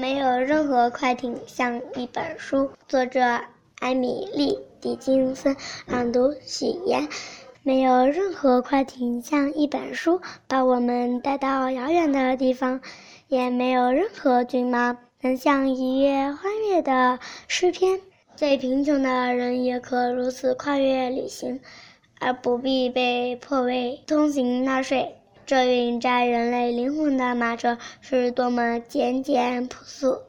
没有任何快艇像一本书。作者艾米丽·狄金森，朗读许言。没有任何快艇像一本书，把我们带到遥远的地方；也没有任何骏马能像一页欢悦的诗篇。最贫穷的人也可如此跨越旅行，而不必被迫为通行纳税。这运载人类灵魂的马车是多么简简朴素！